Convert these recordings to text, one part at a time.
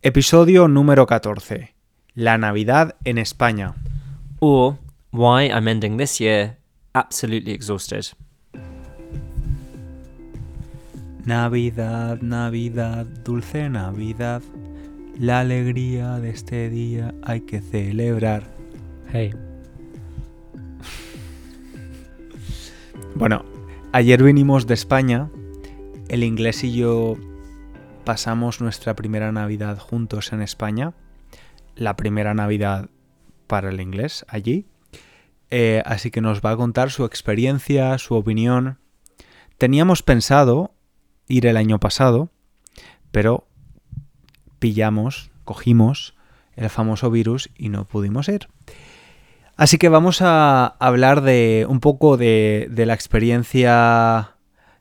Episodio número 14. La Navidad en España. Or why I'm ending this year absolutely exhausted. Navidad, Navidad, dulce Navidad. La alegría de este día hay que celebrar. Hey, Bueno, ayer vinimos de España. El inglés y yo pasamos nuestra primera Navidad juntos en España. La primera Navidad para el inglés allí. Eh, así que nos va a contar su experiencia, su opinión. Teníamos pensado ir el año pasado, pero pillamos, cogimos el famoso virus y no pudimos ir. Así que vamos a hablar de un poco de, de la experiencia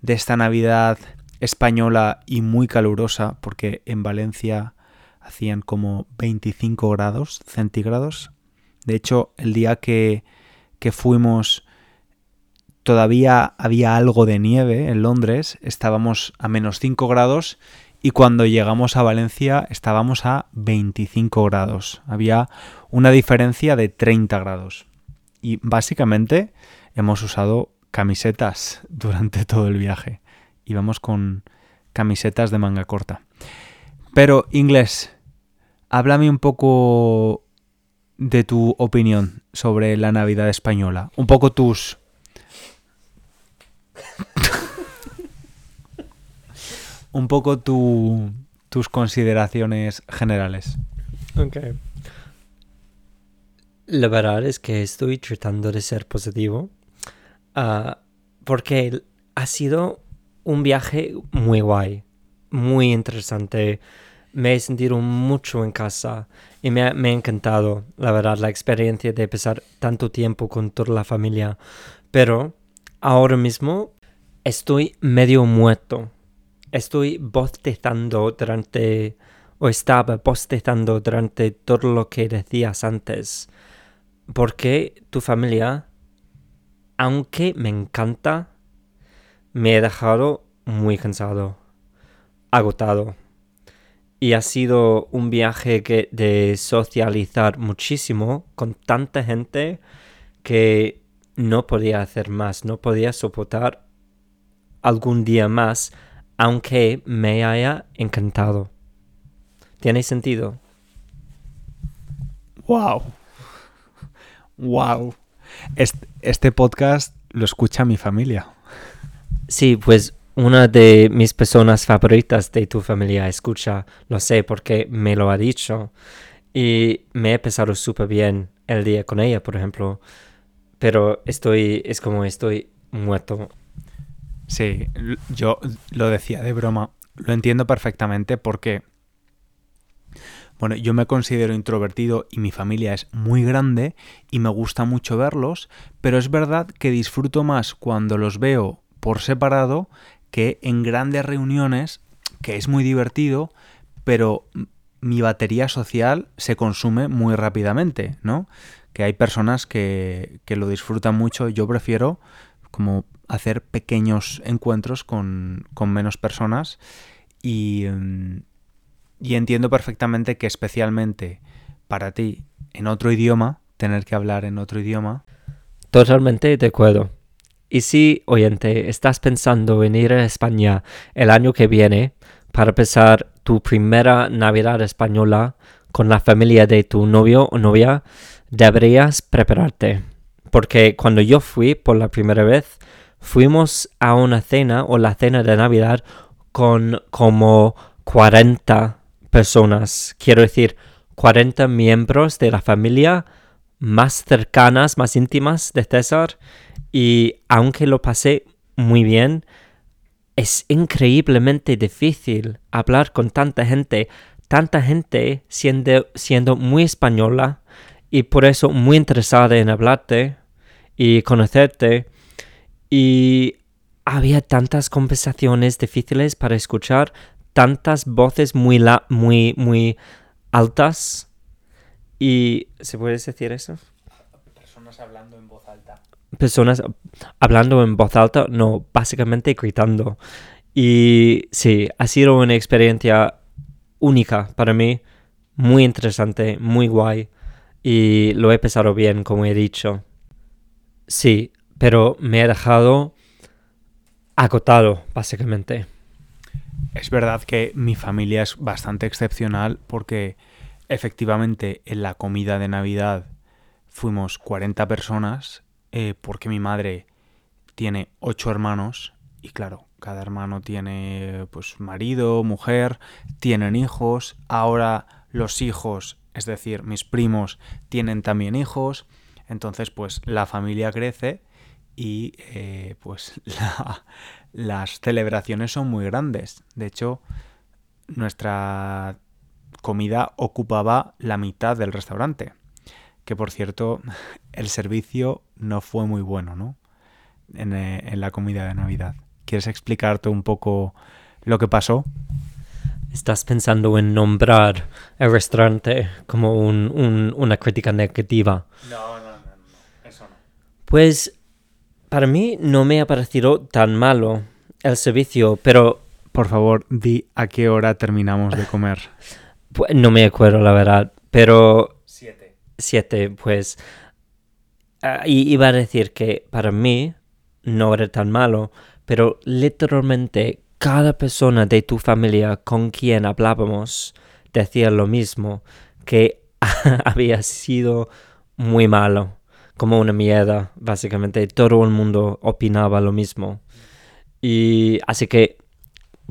de esta Navidad española y muy calurosa, porque en Valencia hacían como 25 grados centígrados. De hecho, el día que, que fuimos todavía había algo de nieve en Londres, estábamos a menos 5 grados y cuando llegamos a Valencia estábamos a 25 grados. Había una diferencia de 30 grados. Y básicamente hemos usado camisetas durante todo el viaje. Íbamos con camisetas de manga corta. Pero, inglés, háblame un poco de tu opinión sobre la Navidad española. Un poco tus... un poco tu, tus consideraciones generales. ok. La verdad es que estoy tratando de ser positivo ah, porque ha sido un viaje muy guay, muy interesante. Me he sentido mucho en casa y me ha, encantado, la verdad, la experiencia de pasar tanto tiempo con toda la familia. Pero ahora mismo estoy medio muerto. Estoy bostezando durante, o estaba bostezando durante todo lo que decías antes. Porque tu familia, aunque me encanta, me he dejado muy cansado, agotado. Y ha sido un viaje que, de socializar muchísimo con tanta gente que no podía hacer más, no podía soportar algún día más, aunque me haya encantado. ¿Tiene sentido? ¡Wow! ¡Wow! Este, este podcast lo escucha mi familia. Sí, pues una de mis personas favoritas de tu familia escucha, lo sé porque me lo ha dicho. Y me he pasado súper bien el día con ella, por ejemplo. Pero estoy, es como estoy muerto. Sí, yo lo decía de broma. Lo entiendo perfectamente porque, bueno, yo me considero introvertido y mi familia es muy grande y me gusta mucho verlos, pero es verdad que disfruto más cuando los veo por separado que en grandes reuniones, que es muy divertido, pero mi batería social se consume muy rápidamente, ¿no? Que hay personas que, que lo disfrutan mucho, yo prefiero como hacer pequeños encuentros con, con menos personas y, mm, y entiendo perfectamente que especialmente para ti en otro idioma, tener que hablar en otro idioma, Totalmente de acuerdo. Y si, oyente, estás pensando en ir a España el año que viene para pasar tu primera Navidad española con la familia de tu novio o novia, deberías prepararte. Porque cuando yo fui por la primera vez, fuimos a una cena o la cena de Navidad con como 40 personas. Quiero decir, 40 miembros de la familia más cercanas, más íntimas de César. Y aunque lo pasé muy bien, es increíblemente difícil hablar con tanta gente, tanta gente siendo, siendo muy española y por eso muy interesada en hablarte y conocerte. Y había tantas conversaciones difíciles para escuchar, tantas voces muy, la muy, muy altas. Y ¿se puede decir eso? personas hablando en voz alta. Personas hablando en voz alta, no, básicamente gritando. Y sí, ha sido una experiencia única para mí, muy interesante, muy guay y lo he pensado bien, como he dicho. Sí, pero me he dejado agotado, básicamente. Es verdad que mi familia es bastante excepcional porque efectivamente en la comida de Navidad fuimos 40 personas eh, porque mi madre tiene 8 hermanos y claro, cada hermano tiene pues marido, mujer, tienen hijos, ahora los hijos, es decir, mis primos tienen también hijos, entonces pues la familia crece y eh, pues las celebraciones son muy grandes. De hecho, nuestra comida ocupaba la mitad del restaurante. Que por cierto, el servicio no fue muy bueno, ¿no? En, eh, en la comida de Navidad. ¿Quieres explicarte un poco lo que pasó? ¿Estás pensando en nombrar el restaurante como un, un, una crítica negativa? No, no, no, no, eso no. Pues para mí no me ha parecido tan malo el servicio, pero... Por favor, di a qué hora terminamos de comer. Pues, no me acuerdo, la verdad, pero... Siete. Siete, pues... Uh, iba a decir que para mí no era tan malo, pero literalmente cada persona de tu familia con quien hablábamos decía lo mismo, que había sido muy malo, como una mierda, básicamente. Todo el mundo opinaba lo mismo. Y así que,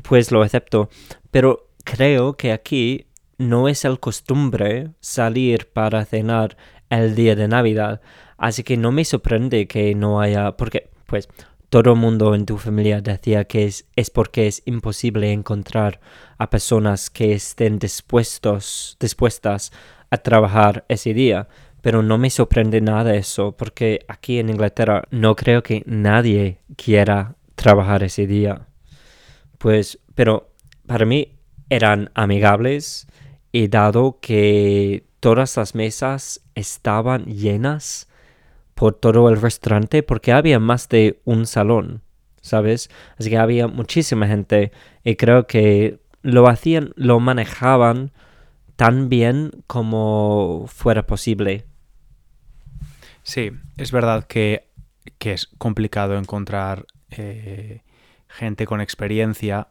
pues lo acepto. Pero creo que aquí no es el costumbre salir para cenar el día de Navidad. Así que no me sorprende que no haya, porque, pues, todo el mundo en tu familia decía que es, es, porque es imposible encontrar a personas que estén dispuestos, dispuestas a trabajar ese día. Pero no me sorprende nada eso, porque aquí en Inglaterra no creo que nadie quiera trabajar ese día. Pues, pero para mí eran amigables y dado que todas las mesas estaban llenas por todo el restaurante, porque había más de un salón, ¿sabes? Así que había muchísima gente y creo que lo hacían, lo manejaban tan bien como fuera posible. Sí, es verdad que, que es complicado encontrar eh, gente con experiencia.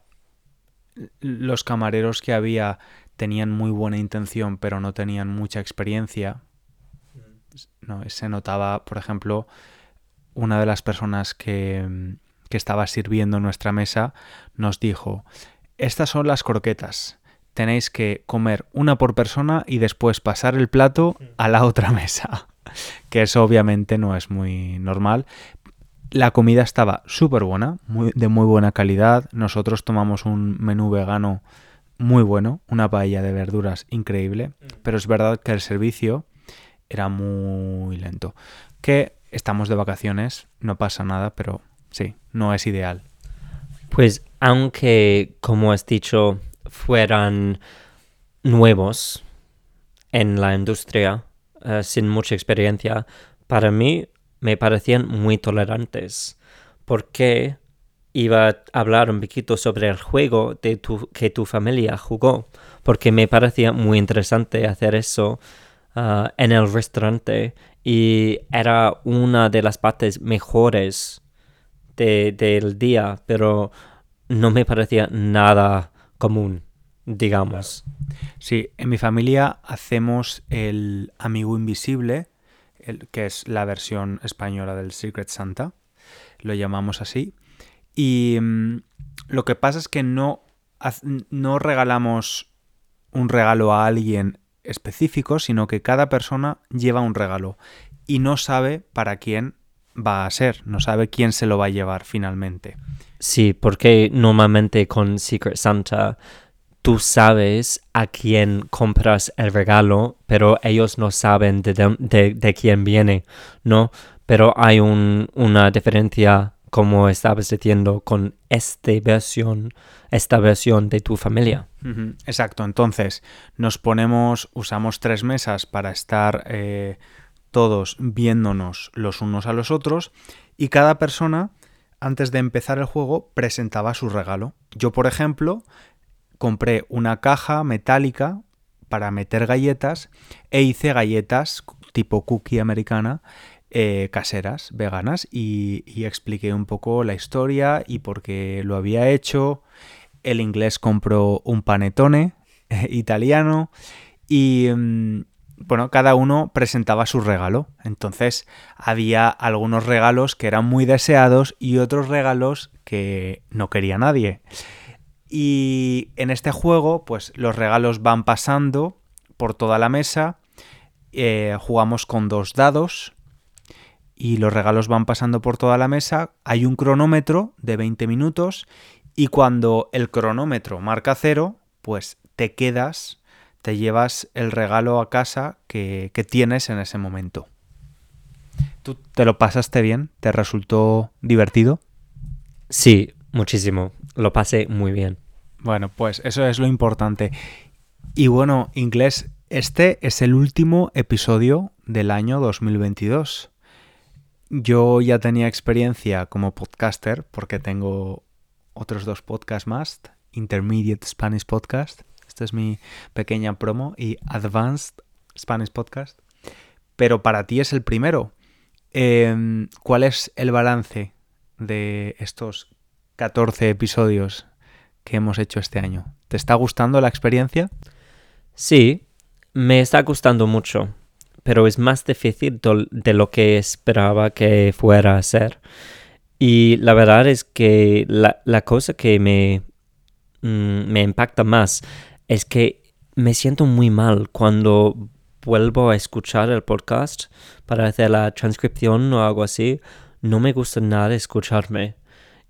Los camareros que había tenían muy buena intención, pero no tenían mucha experiencia. No, se notaba, por ejemplo, una de las personas que, que estaba sirviendo nuestra mesa nos dijo, estas son las croquetas. Tenéis que comer una por persona y después pasar el plato a la otra mesa. que eso obviamente no es muy normal, la comida estaba súper buena, muy, de muy buena calidad. Nosotros tomamos un menú vegano muy bueno, una paella de verduras increíble, mm. pero es verdad que el servicio era muy lento. Que estamos de vacaciones, no pasa nada, pero sí, no es ideal. Pues aunque, como has dicho, fueran nuevos en la industria, uh, sin mucha experiencia, para mí me parecían muy tolerantes, porque iba a hablar un poquito sobre el juego de tu, que tu familia jugó, porque me parecía muy interesante hacer eso uh, en el restaurante y era una de las partes mejores de, del día, pero no me parecía nada común, digamos. Sí, en mi familia hacemos el amigo invisible, que es la versión española del Secret Santa, lo llamamos así. Y mm, lo que pasa es que no, no regalamos un regalo a alguien específico, sino que cada persona lleva un regalo y no sabe para quién va a ser, no sabe quién se lo va a llevar finalmente. Sí, porque normalmente con Secret Santa tú sabes a quién compras el regalo, pero ellos no saben de, de, de quién viene, ¿no? Pero hay un, una diferencia, como estabas diciendo, con esta versión, esta versión de tu familia. Exacto, entonces nos ponemos, usamos tres mesas para estar eh, todos viéndonos los unos a los otros y cada persona antes de empezar el juego presentaba su regalo. Yo, por ejemplo, compré una caja metálica para meter galletas e hice galletas tipo cookie americana eh, caseras, veganas, y, expliqué un poco la historia y por qué lo había hecho. El inglés compró un panetone eh, italiano y mm, bueno, cada uno presentaba su regalo. Entonces había algunos regalos que eran muy deseados y otros regalos que no quería nadie. Y en este juego, pues los regalos van pasando por toda la mesa. Eh, jugamos con dos dados y los regalos van pasando por toda la mesa. Hay un cronómetro de 20 minutos y cuando el cronómetro marca cero, pues te quedas, te llevas el regalo a casa que, que tienes en ese momento. ¿Tú te lo pasaste bien? ¿Te resultó divertido? Sí, muchísimo. Lo pasé muy bien. Bueno, pues eso es lo importante. Y bueno, inglés, este es el último episodio del año 2022. Yo ya tenía experiencia como podcaster porque tengo otros dos podcasts más, Intermediate Spanish Podcast, esta es mi pequeña promo, y Advanced Spanish Podcast, pero para ti es el primero. Eh, ¿Cuál es el balance de estos 14 episodios que hemos hecho este año? ¿Te está gustando la experiencia? Sí, me está gustando mucho pero es más difícil de lo que esperaba que fuera a ser. Y la verdad es que la, la cosa que me, mm, me impacta más es que me siento muy mal cuando vuelvo a escuchar el podcast para hacer la transcripción o algo así. No me gusta nada escucharme.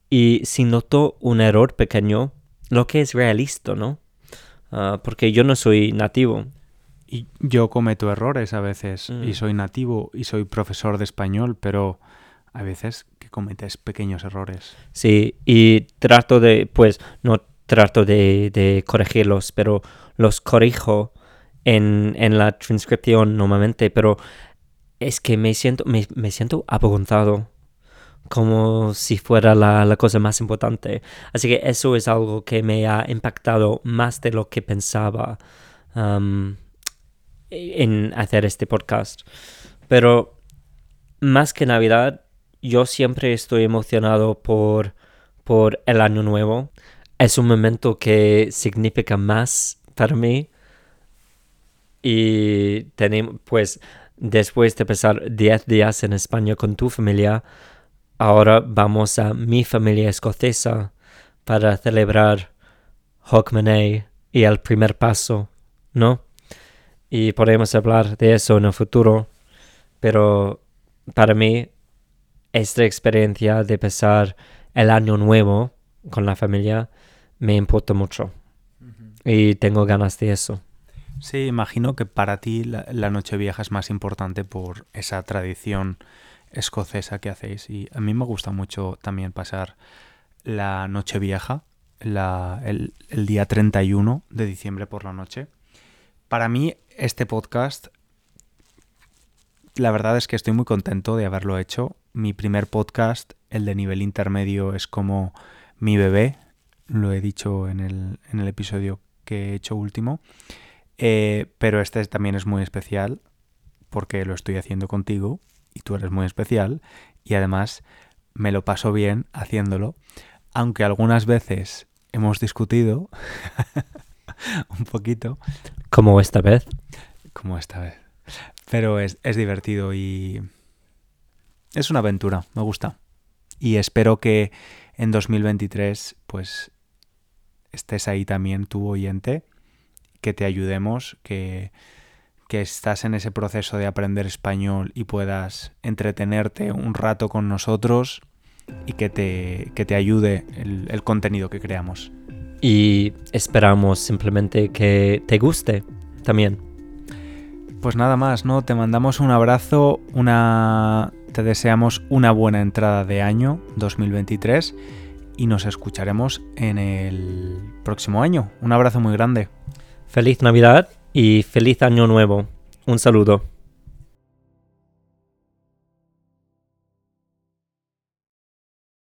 Y si noto un error pequeño, lo que es realista, ¿no? Uh, porque yo no soy nativo y yo cometo errores a veces Mm. y soy nativo y soy profesor de español, pero a veces que cometes pequeños errores. Sí, y trato de, pues, no trato de, de corregirlos, pero los corrijo en, en la transcripción normalmente, pero es que me siento, me, me siento avergonzado, como si fuera la, la cosa más importante. Así que eso es algo que me ha impactado más de lo que pensaba. um, en hacer este podcast. Pero más que Navidad, yo siempre estoy emocionado por, por el año nuevo. Es un momento que significa más para mí. Y tenemos, pues, después de pasar 10 días en España con tu familia, ahora vamos a mi familia escocesa para celebrar Hogmanay y el primer paso, ¿no? Y podemos hablar de eso en el futuro, pero para mí esta experiencia de pasar el año nuevo con la familia me importa mucho y tengo ganas de eso. Sí, imagino que para ti la, la Nochevieja es más importante por esa tradición escocesa que hacéis y a mí me gusta mucho también pasar la Nochevieja, la, el, el día 31 de diciembre por la noche. Para mí este podcast, la verdad es que estoy muy contento de haberlo hecho. Mi primer podcast, el de nivel intermedio, es como mi bebé. Lo he dicho en el, en el episodio que he hecho último. Eh, pero este también es muy especial porque lo estoy haciendo contigo y tú eres muy especial. Y además me lo paso bien haciéndolo. Aunque algunas veces hemos discutido un poquito. Como esta vez. Como esta vez. Pero es, es, divertido y es una aventura, me gusta. Y espero que en 2023 pues estés ahí también tu oyente, que te ayudemos, que, que estás en ese proceso de aprender español y puedas entretenerte un rato con nosotros y que te, que te ayude el, el contenido que creamos. Y esperamos simplemente que te guste también. Pues nada más, ¿no? Te mandamos un abrazo, una te deseamos una buena entrada de año 2023 y nos escucharemos en el próximo año. Un abrazo muy grande. Feliz Navidad y feliz año nuevo. Un saludo.